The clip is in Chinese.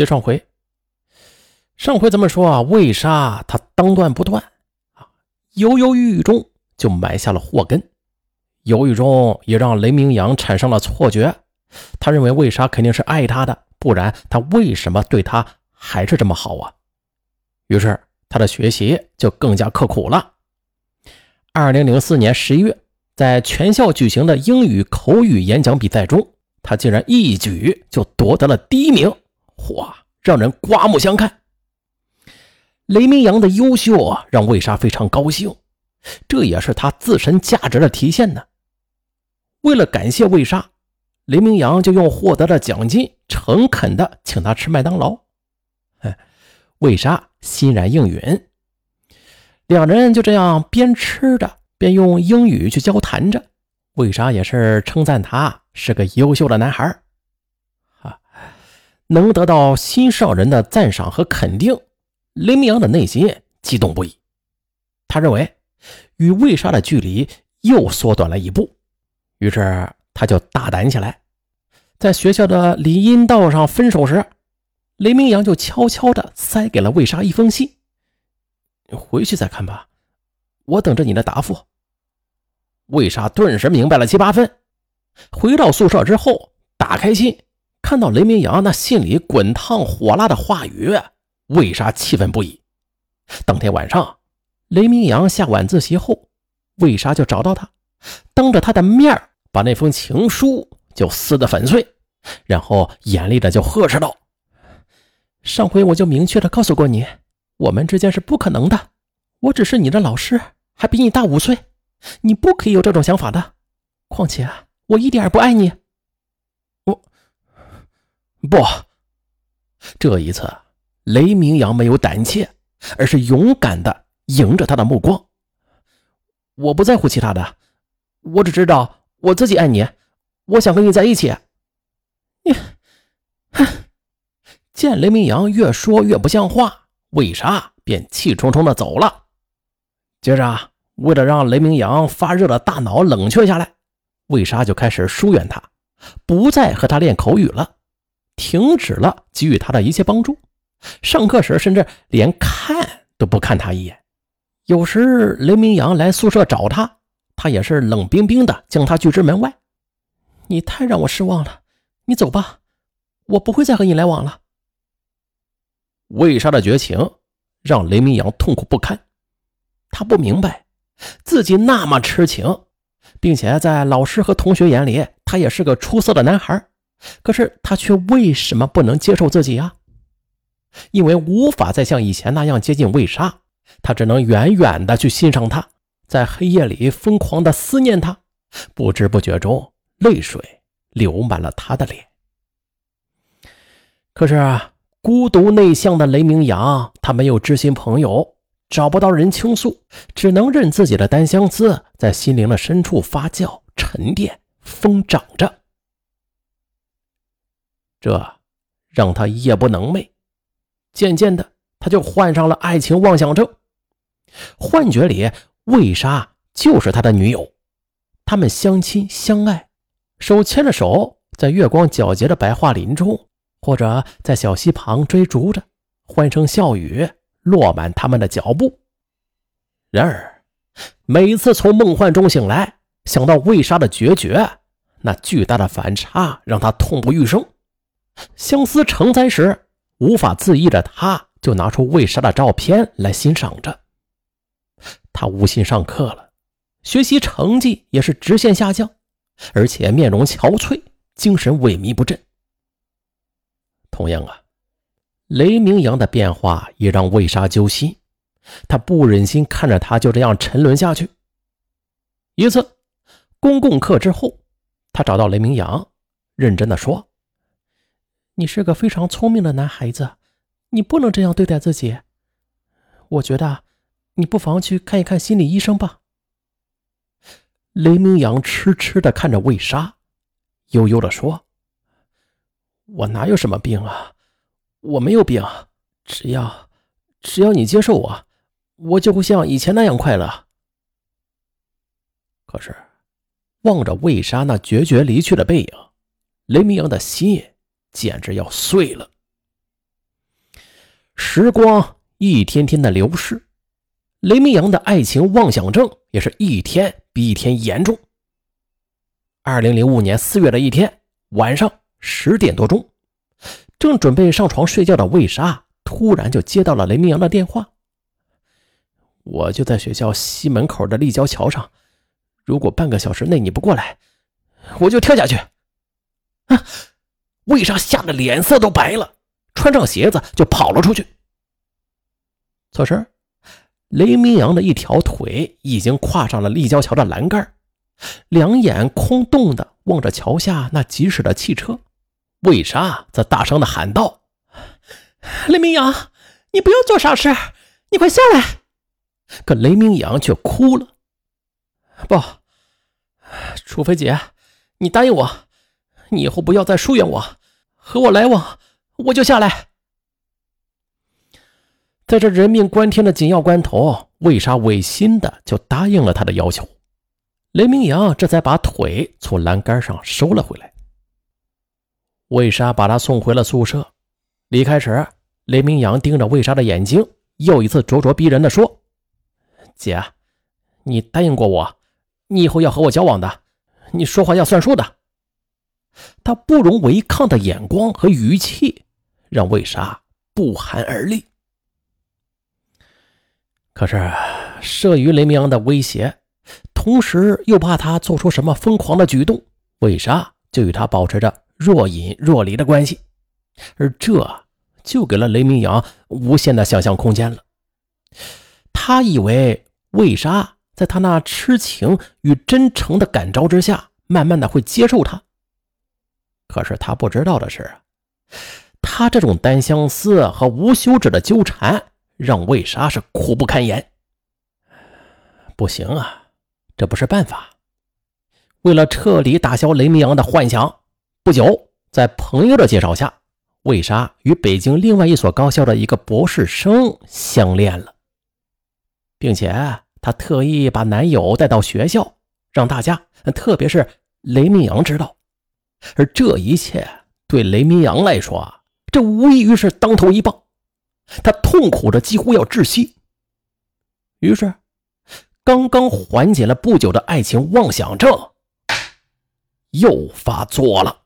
接上回，上回咱们说啊，魏莎她当断不断啊，犹犹豫豫中就埋下了祸根，犹豫中也让雷明阳产生了错觉，他认为魏莎肯定是爱他的，不然他为什么对他还是这么好啊？于是他的学习就更加刻苦了。二零零四年十一月，在全校举行的英语口语演讲比赛中，他竟然一举就夺得了第一名，哇，让人刮目相看。雷明阳的优秀啊，让魏莎非常高兴，这也是他自身价值的体现呢。为了感谢魏莎，雷明阳就用获得的奖金诚恳的请他吃麦当劳。哼，魏莎欣然应允。两人就这样边吃着边用英语去交谈着，魏莎也是称赞他是个优秀的男孩，能得到心上人的赞赏和肯定，林明阳的内心激动不已。他认为与魏莎的距离又缩短了一步，于是他就大胆起来，在学校的林荫道上分手时，雷明阳就悄悄地塞给了魏莎一封信。回去再看吧，我等着你的答复。魏莎顿时明白了七八分。回到宿舍之后，打开信，看到雷明阳那信里滚烫火辣的话语，魏莎气愤不已。当天晚上，雷明阳下晚自习后，魏莎就找到他，当着他的面把那封情书就撕得粉碎，然后严厉的就呵斥道：“上回我就明确的告诉过你。”我们之间是不可能的，我只是你的老师，还比你大五岁，你不可以有这种想法的。况且我一点也不爱你。不，这一次雷明阳没有胆怯，而是勇敢的迎着他的目光。我不在乎其他的，我只知道我自己爱你，我想和你在一起。你，哼！见雷明阳越说越不像话。魏莎便气冲冲的走了。接着，为了让雷明阳发热的大脑冷却下来，魏莎就开始疏远他，不再和他练口语了，停止了给予他的一切帮助。上课时，甚至连看都不看他一眼。有时雷明阳来宿舍找他，他也是冷冰冰的将他拒之门外。你太让我失望了，你走吧，我不会再和你来往了。魏莎的绝情让雷明阳痛苦不堪，他不明白自己那么痴情，并且在老师和同学眼里他也是个出色的男孩，可是他却为什么不能接受自己啊？因为无法再像以前那样接近魏莎，他只能远远的去欣赏她，在黑夜里疯狂的思念她，不知不觉中泪水流满了他的脸。可是。孤独内向的雷明阳，他没有知心朋友，找不到人倾诉，只能任自己的单相思在心灵的深处发酵、沉淀、疯长着。这让他夜不能寐，渐渐的，他就患上了爱情妄想症。幻觉里，魏莎就是他的女友，他们相亲相爱，手牵着手，在月光皎洁的白桦林中。或者在小溪旁追逐着，欢声笑语落满他们的脚步。然而，每次从梦幻中醒来，想到魏莎的决绝，那巨大的反差让他痛不欲生。相思成灾时，无法自抑的他，就拿出魏莎的照片来欣赏着。他无心上课了，学习成绩也是直线下降，而且面容憔悴，精神萎靡不振。同样啊，雷明阳的变化也让魏莎揪心，他不忍心看着他就这样沉沦下去。一次公共课之后，他找到雷明阳，认真的说：“你是个非常聪明的男孩子，你不能这样对待自己。我觉得你不妨去看一看心理医生吧。”雷明阳痴痴的看着魏莎，悠悠的说。我哪有什么病啊？我没有病，只要只要你接受我，我就会像以前那样快乐。可是，望着魏莎那决绝离去的背影，雷明阳的心简直要碎了。时光一天天的流逝，雷明阳的爱情妄想症也是一天比一天严重。二零零五年四月的一天晚上十点多钟，正准备上床睡觉的魏莎突然就接到了雷明阳的电话。我就在学校西门口的立交桥上，如果半个小时内你不过来，我就跳下去。啊！魏莎吓得脸色都白了。穿上鞋子就跑了出去。此时，雷明阳的一条腿已经跨上了立交桥的栏杆，两眼空洞的望着桥下那疾驶的汽车。魏莎则大声的喊道：“雷明阳，你不要做傻事，你快下来！”可雷明阳却哭了：“不，楚飞姐，你答应我，你以后不要再疏远我，和我来往。”我就下来，在这人命关天的紧要关头，魏莎违心的就答应了他的要求。雷明阳这才把腿从栏杆上收了回来。魏莎把他送回了宿舍。离开时，雷明阳盯着魏莎的眼睛，又一次咄咄逼人的说：“姐，你答应过我，你以后要和我交往的，你说话要算数的。”他不容违抗的眼光和语气。让魏莎不寒而栗。可是，慑于雷明阳的威胁，同时又怕他做出什么疯狂的举动，魏莎就与他保持着若隐若离的关系，而这就给了雷明阳无限的想象空间了。他以为魏莎在他那痴情与真诚的感召之下，慢慢的会接受他。可是他不知道的是。他这种单相思和无休止的纠缠，让魏莎是苦不堪言。不行啊，这不是办法。为了彻底打消雷明阳的幻想，不久，在朋友的介绍下，魏莎与北京另外一所高校的一个博士生相恋了，并且她特意把男友带到学校，让大家，特别是雷明阳知道。而这一切对雷明阳来说，这无异于是当头一棒，他痛苦着几乎要窒息。于是，刚刚缓解了不久的爱情妄想症又发作了。